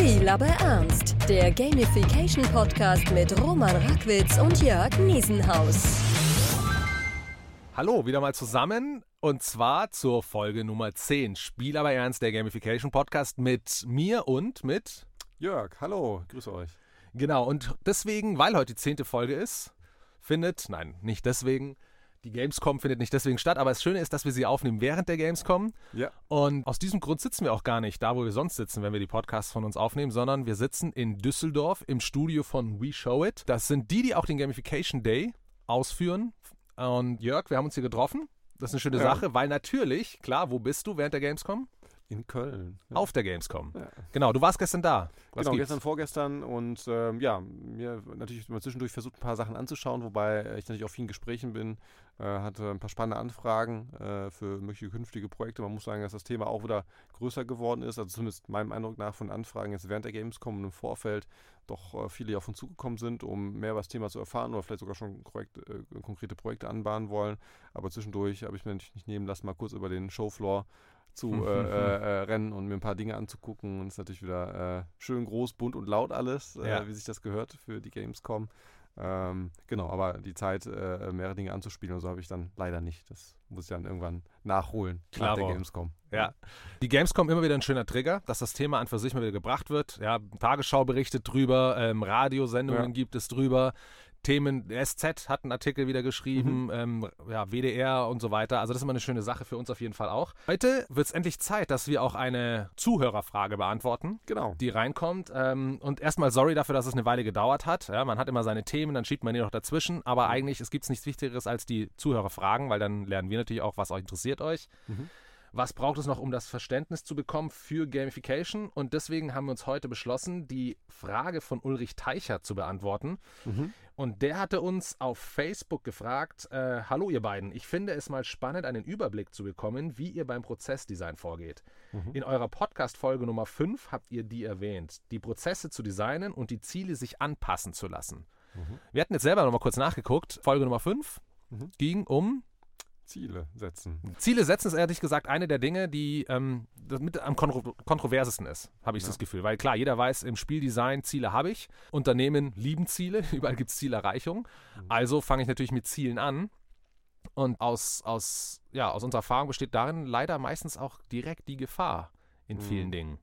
Spiel aber ernst. Der Gamification Podcast mit Roman Rackwitz und Jörg Niesenhaus. Hallo, wieder mal zusammen und zwar zur Folge Nummer 10. Spiel aber ernst, der Gamification Podcast mit mir und mit Jörg. Hallo, grüße euch. Genau, und deswegen, weil heute die zehnte Folge ist, findet, nein, nicht deswegen, die Gamescom findet nicht deswegen statt, aber das Schöne ist, dass wir sie aufnehmen während der Gamescom. Ja. Und aus diesem Grund sitzen wir auch gar nicht da, wo wir sonst sitzen, wenn wir die Podcasts von uns aufnehmen, sondern wir sitzen in Düsseldorf im Studio von We Show It. Das sind die, die auch den Gamification Day ausführen. Und Jörg, wir haben uns hier getroffen. Das ist eine schöne Ja. Sache, weil natürlich, klar, wo bist du während der Gamescom? In Köln. Ja. Auf der Gamescom. Ja. Genau, du warst gestern da. Was genau, gibt's? gestern, vorgestern und ähm, ja, mir natürlich immer zwischendurch versucht, ein paar Sachen anzuschauen, wobei ich natürlich auf vielen Gesprächen bin, äh, hatte ein paar spannende Anfragen äh, für mögliche künftige Projekte. Man muss sagen, dass das Thema auch wieder größer geworden ist, also zumindest meinem Eindruck nach von Anfragen jetzt während der Gamescom und im Vorfeld doch äh, viele auf uns zugekommen sind, um mehr über das Thema zu erfahren oder vielleicht sogar schon korrekt, äh, konkrete Projekte anbahnen wollen. Aber zwischendurch habe ich mir natürlich nicht nehmen lassen, mal kurz über den Showfloor zu äh, äh, äh, rennen und mir ein paar Dinge anzugucken. Und es ist natürlich wieder äh, schön groß, bunt und laut alles, äh, Ja. wie sich das gehört für die Gamescom. Ähm, genau, aber die Zeit, äh, mehrere Dinge anzuspielen und so habe ich dann leider nicht. Das muss ich dann irgendwann nachholen nach der. Gamescom. Ja. Die Gamescom immer wieder ein schöner Trigger, dass das Thema an für sich mal wieder gebracht wird. Ja, Tagesschau berichtet drüber, ähm, Radiosendungen Ja. gibt es drüber. Themen, SZ hat einen Artikel wieder geschrieben, Mhm. ähm, ja, WDR und so weiter. Also das ist immer eine schöne Sache für uns auf jeden Fall auch. Heute wird es endlich Zeit, dass wir auch eine Zuhörerfrage beantworten Genau. die reinkommt. Ähm, und erstmal sorry dafür, dass es eine Weile gedauert hat. Ja, man hat immer seine Themen, dann schiebt man die noch dazwischen. Aber eigentlich, es gibt nichts Wichtigeres als die Zuhörerfragen, weil dann lernen wir natürlich auch, was euch interessiert euch. Mhm. Was braucht es noch, um das Verständnis zu bekommen für Gamification? Und deswegen haben wir uns heute beschlossen, die Frage von Ulrich Teicher zu beantworten. Mhm. Und der hatte uns auf Facebook gefragt, äh, hallo ihr beiden, ich finde es mal spannend, einen Überblick zu bekommen, wie ihr beim Prozessdesign vorgeht. Mhm. In eurer Podcast-Folge Nummer 5 habt ihr die erwähnt, die Prozesse zu designen und die Ziele sich anpassen zu lassen. Mhm. Wir hatten jetzt selber noch mal kurz nachgeguckt. Folge Nummer 5 Mhm. ging um Ziele setzen. Ziele setzen, ist ehrlich gesagt eine der Dinge, die ähm, mit am kontro kontroversesten ist, habe ich Ja. das Gefühl. Weil klar, jeder weiß, im Spieldesign Ziele habe ich. Unternehmen lieben Ziele, überall gibt es Zielerreichung. Mhm. Also fange ich natürlich mit Zielen an. Und aus, aus, ja, aus unserer Erfahrung besteht darin leider meistens auch direkt die Gefahr in Mhm. vielen Dingen.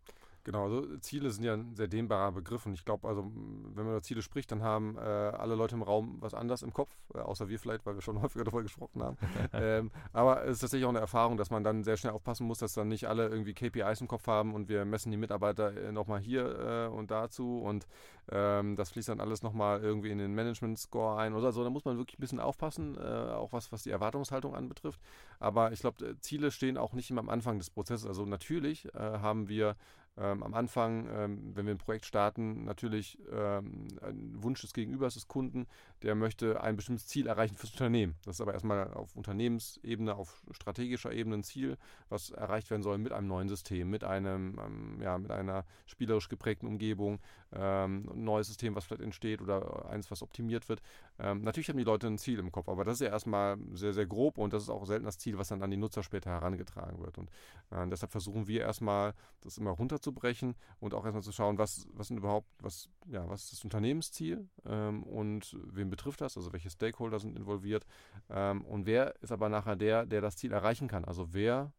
Genau, also Ziele sind ja ein sehr dehnbarer Begriff und ich glaube, also wenn man über Ziele spricht, dann haben äh, alle Leute im Raum was anderes im Kopf, äh, außer wir vielleicht, weil wir schon häufiger darüber gesprochen haben. ähm, aber es ist tatsächlich auch eine Erfahrung, dass man dann sehr schnell aufpassen muss, dass dann nicht alle irgendwie KPIs im Kopf haben und wir messen die Mitarbeiter äh, nochmal hier äh, und dazu und ähm, das fließt dann alles nochmal irgendwie in den Management-Score ein oder so. Da muss man wirklich ein bisschen aufpassen, äh, auch was, was die Erwartungshaltung anbetrifft. Aber ich glaube, äh, Ziele stehen auch nicht immer am Anfang des Prozesses. Also natürlich haben wir ähm, am Anfang, ähm, wenn wir ein Projekt starten, natürlich ähm, ein Wunsch des Gegenübers, des Kunden, der möchte ein bestimmtes Ziel erreichen fürs Unternehmen. Das ist aber erstmal auf Unternehmensebene, auf strategischer Ebene ein Ziel, was erreicht werden soll mit einem neuen System, mit einem, ähm, ja, mit einer spielerisch geprägten Umgebung, ähm, ein neues System, was vielleicht entsteht oder eins, was optimiert wird. Ähm, natürlich haben die Leute ein Ziel im Kopf, aber das ist ja erstmal sehr, sehr grob und das ist auch selten das Ziel, was dann an die Nutzer später herangetragen wird. Und äh, deshalb versuchen wir erstmal, das immer runterzubrechen und auch erstmal zu schauen, was, was sind überhaupt, was, ja, was ist das Unternehmensziel ähm, und wen betrifft das, also welche Stakeholder sind involviert ähm, und wer ist aber nachher der, der das Ziel erreichen kann. Also wer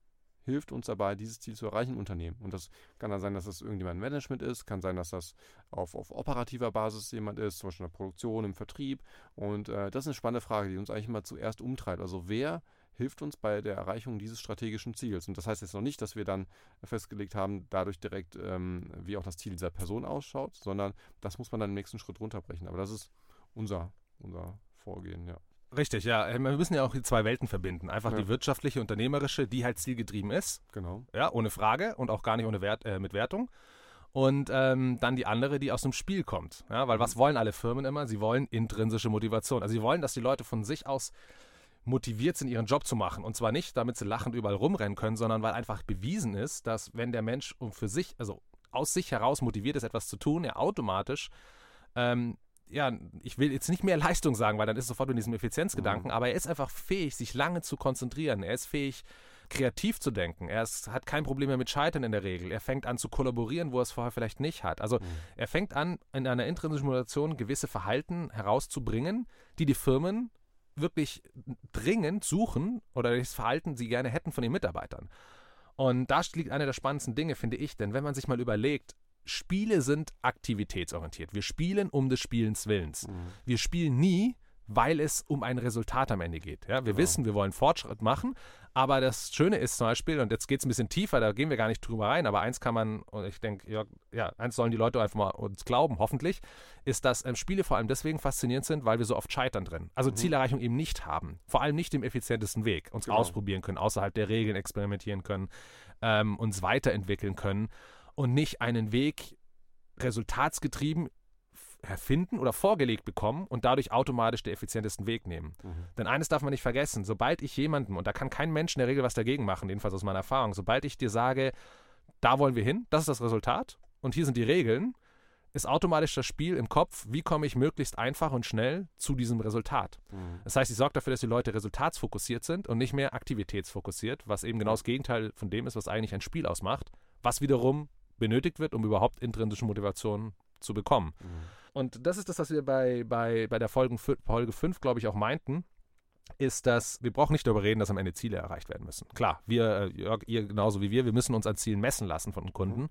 hilft uns dabei, dieses Ziel zu erreichen im Unternehmen. Und das kann dann sein, dass das irgendjemand Management ist, kann sein, dass das auf, auf operativer Basis jemand ist, zum Beispiel in der Produktion, im Vertrieb. Und äh, das ist eine spannende Frage, die uns eigentlich mal zuerst umtreibt. Also wer hilft uns bei der Erreichung dieses strategischen Ziels. Und das heißt jetzt noch nicht, dass wir dann festgelegt haben, dadurch direkt, ähm, wie auch das Ziel dieser Person ausschaut, sondern das muss man dann im nächsten Schritt runterbrechen. Aber das ist unser, unser Vorgehen, ja. Richtig, ja. Ähm, Wir müssen ja auch die zwei Welten verbinden. Einfach Ja. die wirtschaftliche, unternehmerische, die halt zielgetrieben ist. Genau. Ja, ohne Frage und auch gar nicht ohne Wert, äh, mit Wertung. Und ähm, dann die andere, die aus dem Spiel kommt. Ja, weil was wollen alle Firmen immer? Sie wollen intrinsische Motivation. Also sie wollen, dass die Leute von sich aus motiviert sind, ihren Job zu machen. Und zwar nicht, damit sie lachend überall rumrennen können, sondern weil einfach bewiesen ist, dass wenn der Mensch um für sich, also aus sich heraus motiviert ist, etwas zu tun, er automatisch ähm, ja, ich will jetzt nicht mehr Leistung sagen, weil dann ist sofort in diesem Effizienzgedanken, aber er ist einfach fähig, sich lange zu konzentrieren. Er ist fähig, kreativ zu denken. Er ist, hat kein Problem mehr mit Scheitern in der Regel. Er fängt an zu kollaborieren, wo er es vorher vielleicht nicht hat. Also mhm. er fängt an, in einer intrinsischen Modulation gewisse Verhalten herauszubringen, die die Firmen wirklich dringend suchen oder das Verhalten sie gerne hätten von den Mitarbeitern. Und da liegt eine der spannendsten Dinge, finde ich, denn wenn man sich mal überlegt, Spiele sind aktivitätsorientiert. Wir spielen um des Spielens Willens. Mhm. Wir spielen nie, weil es um ein Resultat am Ende geht. Ja, wir genau. wissen, wir wollen Fortschritt machen, aber das Schöne ist zum Beispiel, und jetzt geht es ein bisschen tiefer, da gehen wir gar nicht drüber rein, aber eins kann man, und ich denke, ja, ja, eins sollen die Leute einfach mal uns glauben, hoffentlich, ist, dass ähm, Spiele vor allem deswegen faszinierend sind, weil wir so oft scheitern drin. Also mhm. Zielerreichung eben nicht haben. Vor allem nicht im effizientesten Weg. Uns genau. ausprobieren können, außerhalb der Regeln experimentieren können, ähm, uns weiterentwickeln können und nicht einen Weg resultatsgetrieben erfinden oder vorgelegt bekommen und dadurch automatisch den effizientesten Weg nehmen. Mhm. Denn eines darf man nicht vergessen, sobald ich jemanden, und da kann kein Mensch in der Regel was dagegen machen, jedenfalls aus meiner Erfahrung, sobald ich dir sage, da wollen wir hin, das ist das Resultat und hier sind die Regeln, ist automatisch das Spiel im Kopf, wie komme ich möglichst einfach und schnell zu diesem Resultat. Mhm. Das heißt, ich sorge dafür, dass die Leute resultatsfokussiert sind und nicht mehr aktivitätsfokussiert, was eben genau das Gegenteil von dem ist, was eigentlich ein Spiel ausmacht, was wiederum benötigt wird, um überhaupt intrinsische Motivation zu bekommen. Mhm. Und das ist das, was wir bei, bei, bei der Folge, Folge 5, glaube ich, auch meinten ist, dass wir brauchen nicht darüber reden, dass am Ende Ziele erreicht werden müssen. Klar, wir, äh, Jörg, ihr genauso wie wir, wir müssen uns an Zielen messen lassen von den Kunden. Mhm.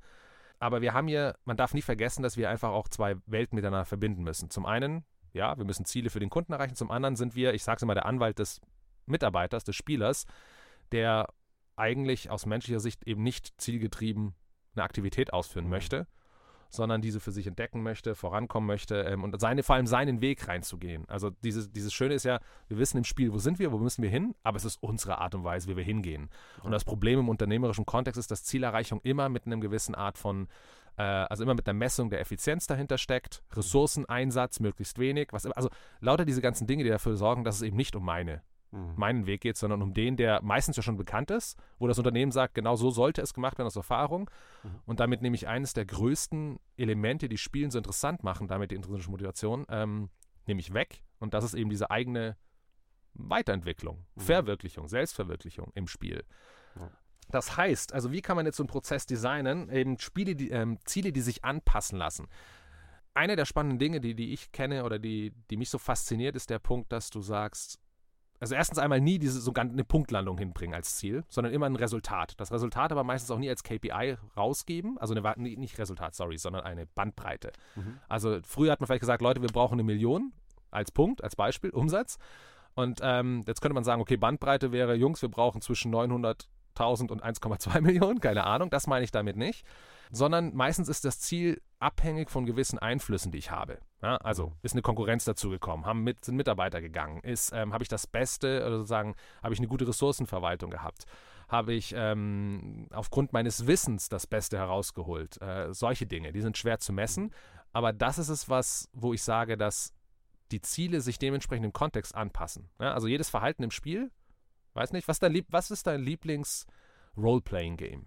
Aber wir haben hier, man darf nie vergessen, dass wir einfach auch zwei Welten miteinander verbinden müssen. Zum einen, ja, wir müssen Ziele für den Kunden erreichen. Zum anderen sind wir, ich sage es immer, der Anwalt des Mitarbeiters, des Spielers, der eigentlich aus menschlicher Sicht eben nicht zielgetrieben eine Aktivität ausführen mhm. möchte, sondern diese für sich entdecken möchte, vorankommen möchte ähm, und seine, vor allem seinen Weg reinzugehen. Also dieses, dieses Schöne ist ja, wir wissen im Spiel, wo sind wir, wo müssen wir hin, aber es ist unsere Art und Weise, wie wir hingehen. Und das Problem im unternehmerischen Kontext ist, dass Zielerreichung immer mit einem gewissen Art von äh, also immer mit der Messung der Effizienz dahinter steckt, Ressourceneinsatz möglichst wenig, was also lauter diese ganzen Dinge, die dafür sorgen, dass es eben nicht um meine mhm. meinen Weg geht, sondern um den, der meistens ja schon bekannt ist, wo das Unternehmen sagt, genau so sollte es gemacht werden aus Erfahrung. Mhm. Und damit nehme ich eines der größten Elemente, die Spielen so interessant machen, damit die intrinsische Motivation, ähm, nehme ich weg. Und das ist eben diese eigene Weiterentwicklung, mhm. Verwirklichung, Selbstverwirklichung im Spiel. Ja. Das heißt, also wie kann man jetzt so einen Prozess designen? Eben Spiele, die, ähm, Ziele, die sich anpassen lassen. Eine der spannenden Dinge, die, die ich kenne oder die, die mich so fasziniert, ist der Punkt, dass du sagst, also erstens einmal nie diese so eine Punktlandung hinbringen als Ziel, sondern immer ein Resultat. Das Resultat aber meistens auch nie als KPI rausgeben, also eine, nicht Resultat, sorry, sondern eine Bandbreite. Mhm. Also früher hat man vielleicht gesagt, Leute, wir brauchen eine Million als Punkt, als Beispiel, Umsatz. Und ähm, jetzt könnte man sagen, okay, Bandbreite wäre, Jungs, wir brauchen zwischen 900.000 und 1,2 Millionen, keine Ahnung, das meine ich damit nicht sondern meistens ist das Ziel abhängig von gewissen Einflüssen, die ich habe. Ja, also ist eine Konkurrenz dazugekommen, mit, sind Mitarbeiter gegangen, ähm, habe ich das Beste, oder sozusagen, habe ich eine gute Ressourcenverwaltung gehabt, habe ich ähm, aufgrund meines Wissens das Beste herausgeholt. Äh, solche Dinge, die sind schwer zu messen, aber das ist es, was, wo ich sage, dass die Ziele sich dementsprechend im Kontext anpassen. Ja, also jedes Verhalten im Spiel, weiß nicht, was, dein was ist dein Lieblings-Roleplaying-Game?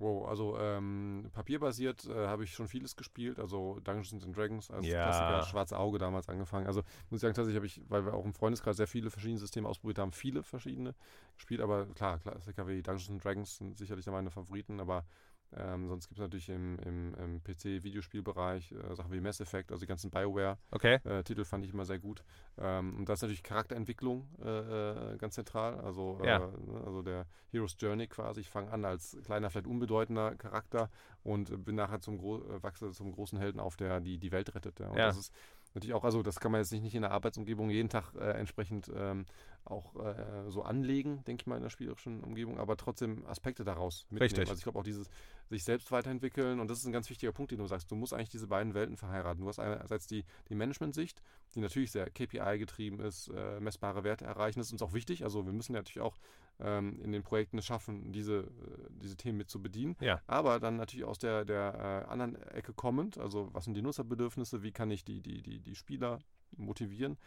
Wow, also ähm, papierbasiert äh, habe ich schon vieles gespielt, also Dungeons and Dragons als ja. Klassiker, Schwarze Auge damals angefangen. Also muss ich sagen, tatsächlich habe ich, weil wir auch im Freundeskreis sehr viele verschiedene Systeme ausprobiert haben, viele verschiedene gespielt, aber klar, Klassiker wie Dungeons and Dragons sind sicherlich meine Favoriten, aber ähm, sonst gibt es natürlich im, im, im PC-Videospielbereich äh, Sachen wie Mass Effect, also die ganzen Bioware-Titel okay. fand ich immer sehr gut. Ähm, und da ist natürlich Charakterentwicklung äh, äh ganz zentral. Also, ja. äh, ne, also der Hero's Journey quasi. Ich fange an als kleiner, vielleicht unbedeutender Charakter und bin nachher zum Gro äh, wachse zum großen Helden auf, der die, die Welt rettet. Ja. Und ja. das ist natürlich auch, also das kann man jetzt nicht, nicht in der Arbeitsumgebung jeden Tag äh, entsprechend ähm, auch äh, so anlegen, denke ich mal, in der spielerischen Umgebung, aber trotzdem Aspekte daraus mitnehmen. Richtig. Also ich glaube auch dieses sich selbst weiterentwickeln und das ist ein ganz wichtiger Punkt, den du sagst. Du musst eigentlich diese beiden Welten verheiraten. Du hast einerseits die, die Management-Sicht, die natürlich sehr KPI-getrieben ist, äh, messbare Werte erreichen. Das ist uns auch wichtig. Also wir müssen natürlich auch ähm, in den Projekten es schaffen, diese, äh, diese Themen mit zu bedienen. Ja. Aber dann natürlich aus der, der äh, anderen Ecke kommend, also was sind die Nutzerbedürfnisse, wie kann ich die, die, die, die Spieler motivieren,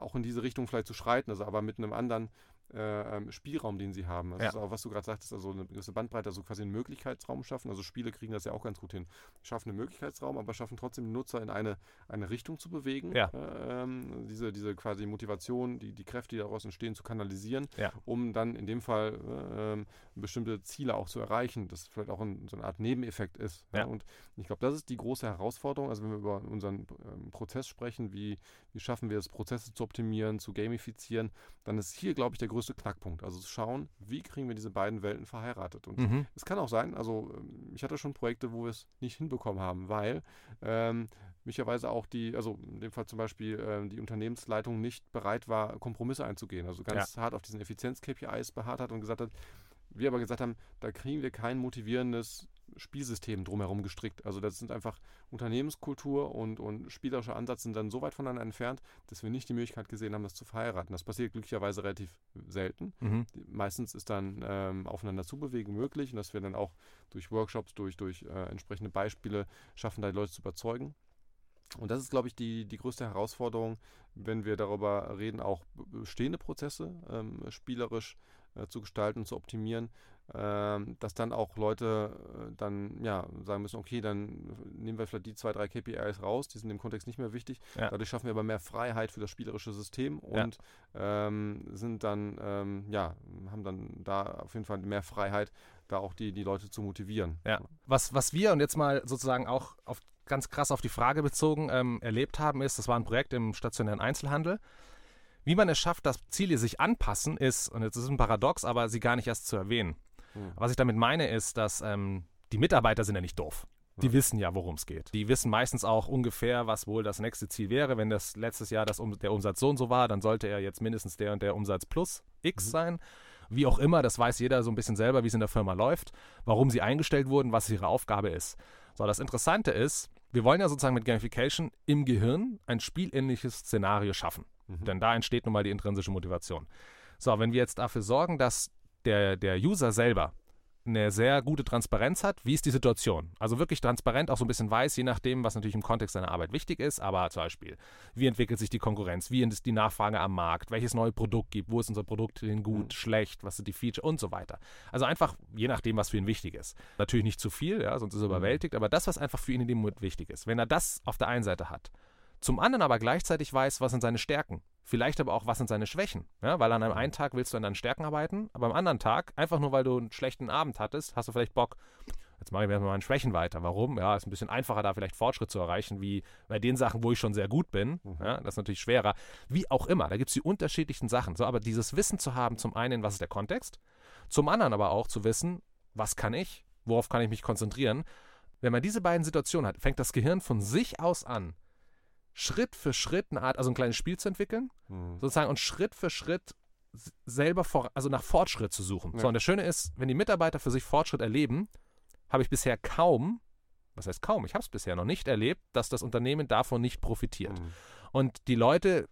auch in diese Richtung vielleicht zu schreiten, also aber mit einem anderen äh, ähm, Spielraum, den sie haben. Das Ja. auch, was du gerade sagtest, also eine gewisse Bandbreite, also quasi einen Möglichkeitsraum schaffen. Also Spiele kriegen das ja auch ganz gut hin. Schaffen einen Möglichkeitsraum, aber schaffen trotzdem den Nutzer in eine, eine Richtung zu bewegen. Ja. Äh, ähm, diese, diese quasi Motivation, die, die Kräfte, die daraus entstehen, zu kanalisieren, Ja. um dann in dem Fall äh, bestimmte Ziele auch zu erreichen. Das vielleicht auch ein, so eine Art Nebeneffekt ist. Und ich glaube, das ist die große Herausforderung. Also wenn wir über unseren ähm, Prozess sprechen, wie, wie schaffen wir es, Prozesse zu optimieren, zu gamifizieren, dann ist hier, glaube ich, der größte Knackpunkt. Also zu schauen, wie kriegen wir diese beiden Welten verheiratet. Und Mhm. es kann auch sein, also ähm, ich hatte schon Projekte, wo wir es nicht hinbekommen haben, weil ähm, möglicherweise auch die, also in dem Fall zum Beispiel ähm, die Unternehmensleitung nicht bereit war, Kompromisse einzugehen. Also ganz hart auf diesen Effizienz-KPIs beharrt hat und gesagt hat, wir aber gesagt haben, da kriegen wir kein motivierendes Spielsystem drumherum gestrickt. Also das sind einfach Unternehmenskultur und, und spielerischer Ansatz sind dann so weit voneinander entfernt, dass wir nicht die Möglichkeit gesehen haben, das zu verheiraten. Das passiert glücklicherweise relativ selten. Mhm. Meistens ist dann ähm, aufeinander zubewegen möglich und dass wir dann auch durch Workshops, durch, durch äh, entsprechende Beispiele schaffen, da die Leute zu überzeugen. Und das ist, glaube ich, die, die größte Herausforderung, wenn wir darüber reden, auch bestehende Prozesse ähm, spielerisch äh, zu gestalten, zu optimieren, ähm, dass dann auch Leute äh, dann ja sagen müssen, okay, dann nehmen wir vielleicht die zwei, drei KPIs raus, die sind im Kontext nicht mehr wichtig. Ja. Dadurch schaffen wir aber mehr Freiheit für das spielerische System Ja. und ähm, sind dann, ähm, ja, haben dann da auf jeden Fall mehr Freiheit, da auch die, die Leute zu motivieren. Ja. Was, was wir und jetzt mal sozusagen auch auf, ganz krass auf die Frage bezogen ähm, erlebt haben, ist, das war ein Projekt im stationären Einzelhandel. Wie man es schafft, dass Ziele sich anpassen, ist, und jetzt ist es ein Paradox, aber sie gar nicht erst zu erwähnen. Hm. Was ich damit meine, ist, dass ähm, die Mitarbeiter sind ja nicht doof. Die Ja. wissen ja, worum es geht. Die wissen meistens auch ungefähr, was wohl das nächste Ziel wäre. Wenn das letztes Jahr das, um, der Umsatz so und so war, dann sollte er jetzt mindestens der und der Umsatz plus X Mhm. sein. Wie auch immer, das weiß jeder so ein bisschen selber, wie es in der Firma läuft, warum sie eingestellt wurden, was ihre Aufgabe ist. So, das Interessante ist, wir wollen ja sozusagen mit Gamification im Gehirn ein spielähnliches Szenario schaffen. Mhm. Denn da entsteht nun mal die intrinsische Motivation. So, wenn wir jetzt dafür sorgen, dass der, der User selber eine sehr gute Transparenz hat, wie ist die Situation? Also wirklich transparent auch so ein bisschen weiß, je nachdem, was natürlich im Kontext seiner Arbeit wichtig ist, aber zum Beispiel, wie entwickelt sich die Konkurrenz, wie ist die Nachfrage am Markt, welches neue Produkt gibt, wo ist unser Produkt denn gut, Mhm. schlecht, was sind die Feature und so weiter. Also einfach je nachdem, was für ihn wichtig ist. Natürlich nicht zu viel, ja, sonst ist er Mhm. überwältigt, aber das, was einfach für ihn in dem Moment wichtig ist. Wenn er das auf der einen Seite hat, zum anderen aber gleichzeitig weiß, was sind seine Stärken. Vielleicht aber auch, was sind seine Schwächen. Ja, weil an einem einen Tag willst du an deinen Stärken arbeiten, aber am anderen Tag, einfach nur weil du einen schlechten Abend hattest, hast du vielleicht Bock, jetzt mache ich mir mal meinen Schwächen weiter. Warum? Ja, ist ein bisschen einfacher, da vielleicht Fortschritt zu erreichen, wie bei den Sachen, wo ich schon sehr gut bin. Mhm. Ja, das ist natürlich schwerer. Wie auch immer, da gibt es die unterschiedlichsten Sachen. So, aber dieses Wissen zu haben, zum einen, was ist der Kontext, zum anderen aber auch zu wissen, was kann ich, worauf kann ich mich konzentrieren. Wenn man diese beiden Situationen hat, fängt das Gehirn von sich aus an, Schritt für Schritt eine Art, also ein kleines Spiel zu entwickeln, Mhm. sozusagen und Schritt für Schritt selber vor, also nach Fortschritt zu suchen. Ja. So, und das Schöne ist, wenn die Mitarbeiter für sich Fortschritt erleben, habe ich bisher kaum, was heißt kaum, ich habe es bisher noch nicht erlebt, dass das Unternehmen davon nicht profitiert. Mhm. Und die Leute,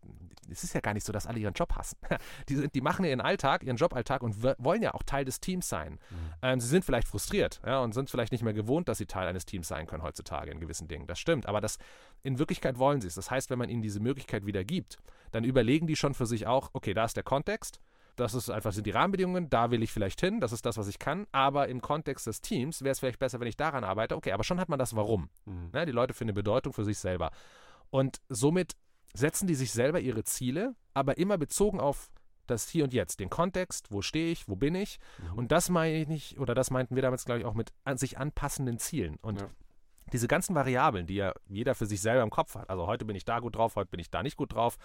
es ist ja gar nicht so, dass alle ihren Job hassen. Die, sind, die machen ihren Alltag, ihren Joballtag und wollen ja auch Teil des Teams sein. Mhm. Ähm, sie sind vielleicht frustriert ja, und sind vielleicht nicht mehr gewohnt, dass sie Teil eines Teams sein können heutzutage in gewissen Dingen. Das stimmt, aber das, in Wirklichkeit wollen sie es. Das heißt, wenn man ihnen diese Möglichkeit wieder gibt, dann überlegen die schon für sich auch, okay, da ist der Kontext, das ist einfach sind die Rahmenbedingungen, da will ich vielleicht hin, das ist das, was ich kann, aber im Kontext des Teams wäre es vielleicht besser, wenn ich daran arbeite. Okay, aber schon hat man das Warum. Mhm. Ne? Die Leute finden Bedeutung für sich selber. Und somit setzen die sich selber ihre Ziele, aber immer bezogen auf das Hier und Jetzt, den Kontext, wo stehe ich, wo bin ich. Mhm. Und das meine ich nicht, oder das meinten wir damals, glaube ich, auch mit an sich anpassenden Zielen. Und Ja. diese ganzen Variablen, die ja jeder für sich selber im Kopf hat. Also heute bin ich da gut drauf, heute bin ich da nicht gut drauf.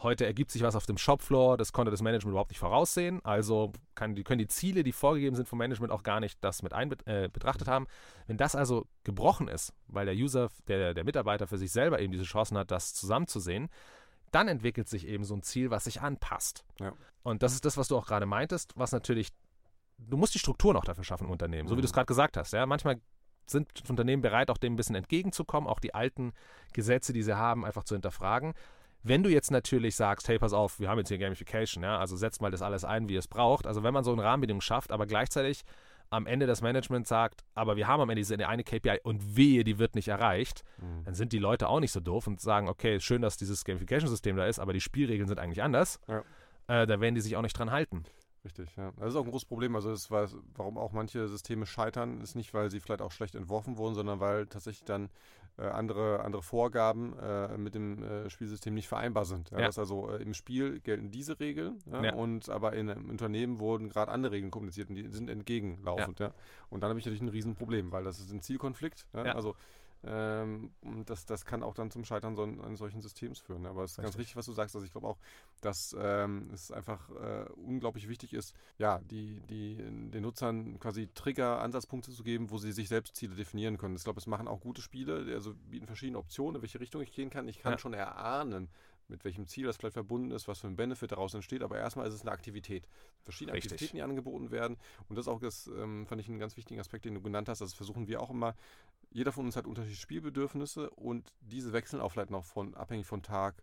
Heute ergibt sich was auf dem Shopfloor, das konnte das Management überhaupt nicht voraussehen. Also kann, die, können die Ziele, die vorgegeben sind vom Management, auch gar nicht das mit ein, äh, betrachtet haben. Wenn das also gebrochen ist, weil der User, der, der Mitarbeiter für sich selber eben diese Chancen hat, das zusammenzusehen, dann entwickelt sich eben so ein Ziel, was sich anpasst. Ja. Und das ist das, was du auch gerade meintest, was natürlich, du musst die Struktur noch dafür schaffen im Unternehmen, so wie Mhm. du es gerade gesagt hast. Ja, manchmal sind Unternehmen bereit, auch dem ein bisschen entgegenzukommen, auch die alten Gesetze, die sie haben, einfach zu hinterfragen. Wenn du jetzt natürlich sagst, hey, pass auf, wir haben jetzt hier Gamification, ja, also setzt mal das alles ein, wie es braucht. Also wenn man so eine Rahmenbedingung schafft, aber gleichzeitig am Ende das Management sagt, aber wir haben am Ende diese eine KPI und wehe, die wird nicht erreicht, Mhm. dann sind die Leute auch nicht so doof und sagen, okay, schön, dass dieses Gamification-System da ist, aber die Spielregeln sind eigentlich anders. Ja. äh, da werden die sich auch nicht dran halten. Richtig, ja. Das ist auch ein großes Problem. Also das war, warum auch manche Systeme scheitern, ist nicht, weil sie vielleicht auch schlecht entworfen wurden, sondern weil tatsächlich dann äh, andere, andere Vorgaben äh, mit dem äh, Spielsystem nicht vereinbar sind. Ja, ja. Das also äh, im Spiel gelten diese Regeln ja, und aber in einem Unternehmen wurden gerade andere Regeln kommuniziert und die sind entgegenlaufend. Ja. Und dann habe ich natürlich ein Riesenproblem, weil das ist ein Zielkonflikt. Also ähm, das, das kann auch dann zum Scheitern so eines solchen Systems führen. Aber es ist richtig. ganz richtig, was du sagst. Also ich glaube auch, dass ähm, es einfach äh, unglaublich wichtig ist, ja, die, die, den Nutzern quasi Trigger, Ansatzpunkte zu geben, wo sie sich selbst Ziele definieren können. Ich glaube, es machen auch gute Spiele, also bieten verschiedene Optionen, in welche Richtung ich gehen kann. Ich kann ja. schon erahnen, mit welchem Ziel das vielleicht verbunden ist, was für ein Benefit daraus entsteht. Aber erstmal ist es eine Aktivität. Verschiedene Richtig. Aktivitäten, die angeboten werden. Und das ist auch das, ähm, fand ich einen ganz wichtigen Aspekt, den du genannt hast. Das versuchen wir auch immer. Jeder von uns hat unterschiedliche Spielbedürfnisse und diese wechseln auch vielleicht noch von, abhängig von Tag,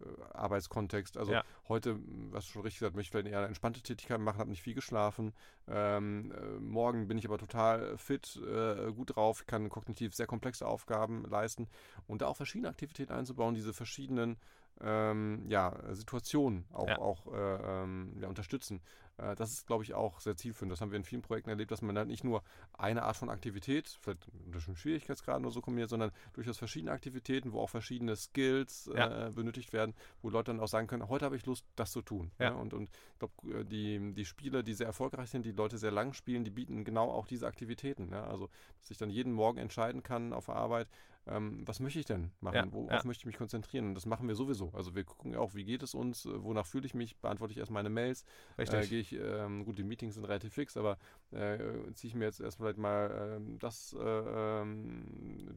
äh, Arbeitskontext. Also ja. heute, was du schon richtig gesagt, möchte ich vielleicht eher eine entspannte Tätigkeit machen, habe nicht viel geschlafen. Ähm, äh, morgen bin ich aber total fit, äh, gut drauf, kann kognitiv sehr komplexe Aufgaben leisten und da auch verschiedene Aktivitäten einzubauen, diese verschiedenen ähm, ja, Situationen auch, ja. auch äh, ähm, ja, unterstützen. Äh, das ist, glaube ich, auch sehr zielführend. Das haben wir in vielen Projekten erlebt, dass man dann nicht nur eine Art von Aktivität, vielleicht unter Schwierigkeitsgraden oder so kombiniert, sondern durchaus verschiedene Aktivitäten, wo auch verschiedene Skills ja. äh, benötigt werden, wo Leute dann auch sagen können, heute habe ich Lust, das zu tun. Ja. und, und ich glaube, äh, die, die Spiele, die sehr erfolgreich sind, die Leute sehr lang spielen, die bieten genau auch diese Aktivitäten. Also, dass ich dann jeden Morgen entscheiden kann auf Arbeit, ähm, was möchte ich denn machen? Ja, Worauf ja. möchte ich mich konzentrieren? Und das machen wir sowieso. Also wir gucken auch, wie geht es uns, äh, wonach fühle ich mich, beantworte ich erst meine Mails. Richtig. Äh, Gehe ich, ähm, gut, die Meetings sind relativ fix, aber äh, ziehe ich mir jetzt erst vielleicht mal ähm, das, äh, ähm,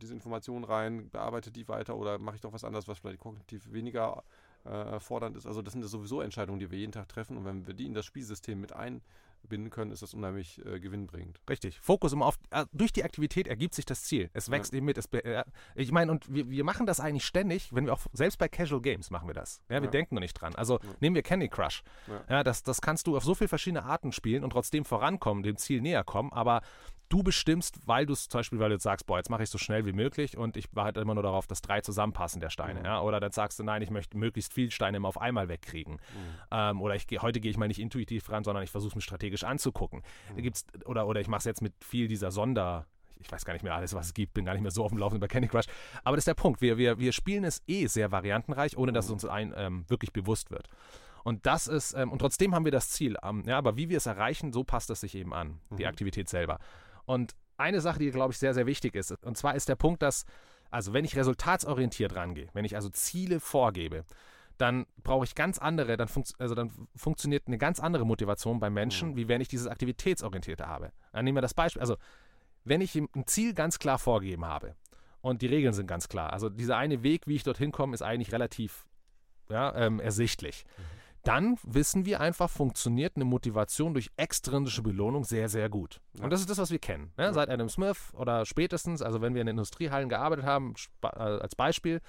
diese Informationen rein, bearbeite die weiter oder mache ich doch was anderes, was vielleicht kognitiv weniger äh, fordernd ist. Also das sind ja sowieso Entscheidungen, die wir jeden Tag treffen und wenn wir die in das Spielsystem mit ein binden können, ist das unheimlich äh, gewinnbringend. Richtig. Fokus immer auf, äh, durch die Aktivität ergibt sich das Ziel. Es wächst ja. eben mit. Es, äh, ich meine, und wir, wir machen das eigentlich ständig, wenn wir auch, selbst bei Casual Games machen wir das. Ja, wir ja. denken noch nicht dran. Also nehmen wir Candy Crush. Ja. das, das kannst du auf so viele verschiedene Arten spielen und trotzdem vorankommen, dem Ziel näher kommen, aber du bestimmst, weil du es zum Beispiel, weil du jetzt sagst, boah, jetzt mache ich es so schnell wie möglich und ich warte halt immer nur darauf, dass drei zusammenpassen der Steine. Mhm. Ja? Oder dann sagst du, nein, ich möchte möglichst viele Steine immer auf einmal wegkriegen. Mhm. Ähm, oder ich heute gehe ich mal nicht intuitiv ran, sondern ich versuche es mir strategisch anzugucken. Mhm. Da gibt's, oder, oder ich mache es jetzt mit viel dieser Sonder- ich weiß gar nicht mehr alles, was es gibt, bin gar nicht mehr so auf dem Laufenden bei Candy Crush. Aber das ist der Punkt. Wir, wir, wir spielen es eh sehr variantenreich, ohne dass es mhm. uns ein, ähm, wirklich bewusst wird. Und das ist, ähm, und trotzdem haben wir das Ziel. Ähm, ja, aber wie wir es erreichen, so passt es sich eben an, die mhm. Aktivität selber. Und eine Sache, die, glaube ich, sehr, sehr wichtig ist. Und zwar ist der Punkt, dass, also wenn ich resultatsorientiert rangehe, wenn ich also Ziele vorgebe, dann brauche ich ganz andere, dann, funkt, also dann funktioniert eine ganz andere Motivation beim Menschen, mhm. wie wenn ich dieses Aktivitätsorientierte habe. Dann nehmen wir das Beispiel, also wenn ich ein Ziel ganz klar vorgegeben habe und die Regeln sind ganz klar, also dieser eine Weg, wie ich dorthin komme, ist eigentlich relativ ja, ähm, ersichtlich. Mhm dann wissen wir einfach, funktioniert eine Motivation durch extrinsische Belohnung sehr, sehr gut. Ja. Und das ist das, was wir kennen. Ne? Ja. Seit Adam Smith oder spätestens, also wenn wir in Industriehallen gearbeitet haben, äh, als Beispiel,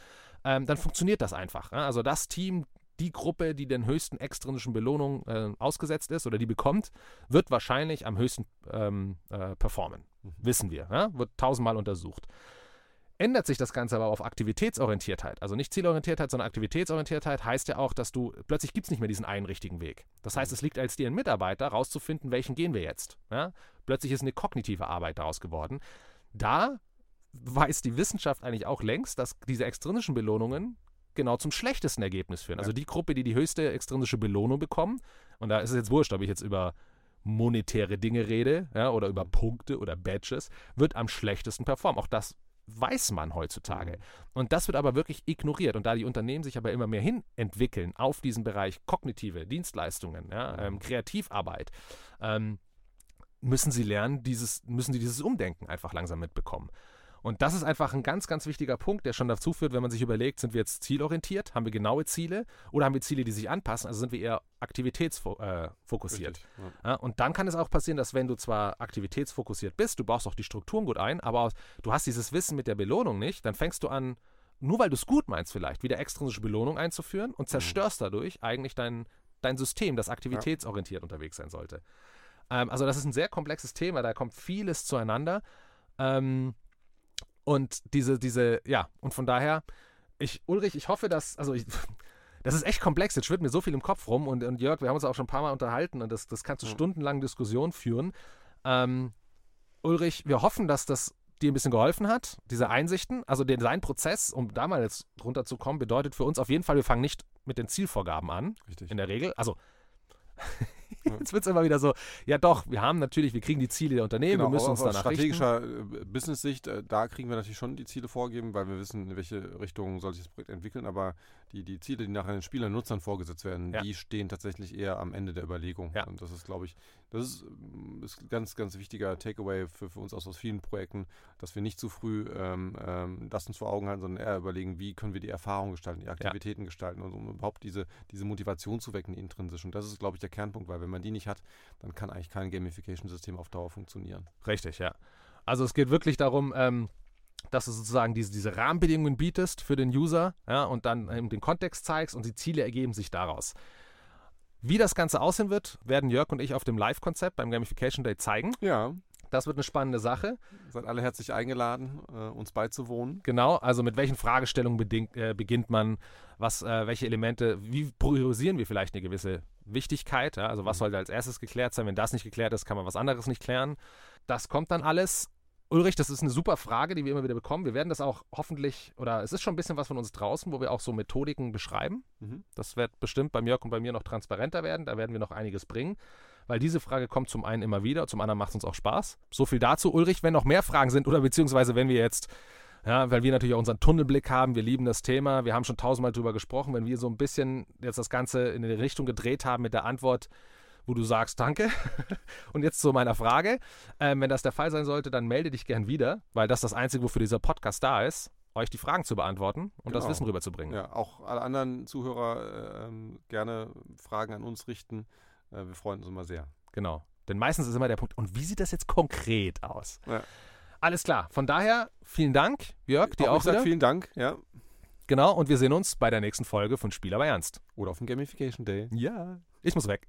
ähm, dann funktioniert das einfach. Ne? Also das Team, die Gruppe, die den höchsten extrinsischen Belohnungen äh, ausgesetzt ist oder die bekommt, wird wahrscheinlich am höchsten ähm, äh, performen. Mhm. Wissen wir. Ne? Wird tausendmal untersucht ändert sich das Ganze aber auf Aktivitätsorientiertheit. Also nicht Zielorientiertheit, sondern Aktivitätsorientiertheit heißt ja auch, dass du plötzlich gibt es nicht mehr diesen einen richtigen Weg. Das heißt, es liegt als dir ein Mitarbeiter, rauszufinden, welchen gehen wir jetzt. Ja? Plötzlich ist eine kognitive Arbeit daraus geworden. Da weiß die Wissenschaft eigentlich auch längst, dass diese extrinsischen Belohnungen genau zum schlechtesten Ergebnis führen. Also die Gruppe, die die höchste extrinsische Belohnung bekommen, und da ist es jetzt wurscht, ob ich jetzt über monetäre Dinge rede ja, oder über Punkte oder Badges, wird am schlechtesten performen. Auch das weiß man heutzutage. Mhm. Und das wird aber wirklich ignoriert. Und da die Unternehmen sich aber immer mehr hin entwickeln auf diesen Bereich kognitive Dienstleistungen, ja, ähm. Kreativarbeit, ähm, müssen sie lernen, dieses, müssen sie dieses Umdenken einfach langsam mitbekommen. Und das ist einfach ein ganz, ganz wichtiger Punkt, der schon dazu führt, wenn man sich überlegt, sind wir jetzt zielorientiert, haben wir genaue Ziele oder haben wir Ziele, die sich anpassen, also sind wir eher aktivitätsfokussiert. Äh, ja. Ja, und dann kann es auch passieren, dass wenn du zwar aktivitätsfokussiert bist, du baust auch die Strukturen gut ein, aber du hast dieses Wissen mit der Belohnung nicht, dann fängst du an, nur weil du es gut meinst vielleicht, wieder extrinsische Belohnung einzuführen und mhm. zerstörst mhm. dadurch eigentlich dein, dein System, das aktivitätsorientiert ja. unterwegs sein sollte. Ähm, also das ist ein sehr komplexes Thema, da kommt vieles zueinander. Ähm, und diese, diese, ja, und von daher, ich, Ulrich, ich hoffe, dass, also ich, das ist echt komplex. Jetzt schwirrt mir so viel im Kopf rum und, und Jörg, wir haben uns auch schon ein paar Mal unterhalten und das, das kann zu Mhm. stundenlangen Diskussionen führen. Ähm, Ulrich, wir hoffen, dass das dir ein bisschen geholfen hat, diese Einsichten. Also der Designprozess, um da mal jetzt runterzukommen, bedeutet für uns auf jeden Fall, wir fangen nicht mit den Zielvorgaben an, Richtig. in der Regel. Also. jetzt wird es immer wieder so, ja doch, wir haben natürlich, wir kriegen die Ziele der Unternehmen, wir müssen uns danach strategischer äh, Business-Sicht, äh, da kriegen wir natürlich schon die Ziele vorgeben, weil wir wissen, in welche Richtung soll sich das Projekt entwickeln, aber die, die Ziele, die nachher den Spielern und Nutzern vorgesetzt werden, Ja. die stehen tatsächlich eher am Ende der Überlegung. Ja. Und das ist, glaube ich, das ist, ähm, ist ein ganz, ganz wichtiger Takeaway für, für uns aus, aus vielen Projekten, dass wir nicht zu früh ähm, ähm, das uns vor Augen halten, sondern eher überlegen, wie können wir die Erfahrung gestalten, die Aktivitäten gestalten und um überhaupt diese, diese Motivation zu wecken, die intrinsisch. Und das ist, glaube ich, der Kernpunkt, weil wenn man die nicht hat, dann kann eigentlich kein Gamification-System auf Dauer funktionieren. Richtig, ja. Also es geht wirklich darum, ähm, dass du sozusagen diese, diese Rahmenbedingungen bietest für den User ja, und dann eben den Kontext zeigst und die Ziele ergeben sich daraus. Wie das Ganze aussehen wird, werden Jörg und ich auf dem Live-Konzept beim Gamification Day zeigen. Ja, Das wird eine spannende Sache. seid alle herzlich eingeladen, äh, uns beizuwohnen. Genau, also mit welchen Fragestellungen bedingt, äh, beginnt man, was, äh, welche Elemente, wie priorisieren wir vielleicht eine gewisse Wichtigkeit, ja? also was sollte als erstes geklärt sein, wenn das nicht geklärt ist, kann man was anderes nicht klären. Das kommt dann alles. Ulrich, das ist eine super Frage, die wir immer wieder bekommen. Wir werden das auch hoffentlich, oder es ist schon ein bisschen was von uns draußen, wo wir auch so Methodiken beschreiben. Mhm. Das wird bestimmt bei Jörg und bei mir noch transparenter werden. Da werden wir noch einiges bringen. Weil diese Frage kommt zum einen immer wieder, zum anderen macht es uns auch Spaß. So viel dazu. Ulrich, wenn noch mehr Fragen sind oder beziehungsweise wenn wir jetzt, ja, weil wir natürlich auch unseren Tunnelblick haben, wir lieben das Thema, wir haben schon tausendmal drüber gesprochen, wenn wir so ein bisschen jetzt das Ganze in die Richtung gedreht haben mit der Antwort, wo du sagst, danke. Und jetzt zu meiner Frage. Ähm, wenn das der Fall sein sollte, dann melde dich gern wieder, weil das das Einzige, wofür dieser Podcast da ist, euch die Fragen zu beantworten und das Genau. Wissen rüberzubringen. Ja, auch alle anderen Zuhörer äh, ähm, gerne Fragen an uns richten. Äh, wir freuen uns immer sehr. Genau. Denn meistens ist immer der Punkt, und wie sieht das jetzt konkret aus? Ja. Alles klar. Von daher, vielen Dank, Jörg, dir Auch auch wieder. vielen Dank. Ja. Genau, und wir sehen uns bei der nächsten Folge von Spiel aber ernst. Oder auf dem Gamification Day. Ja. Ich muss weg.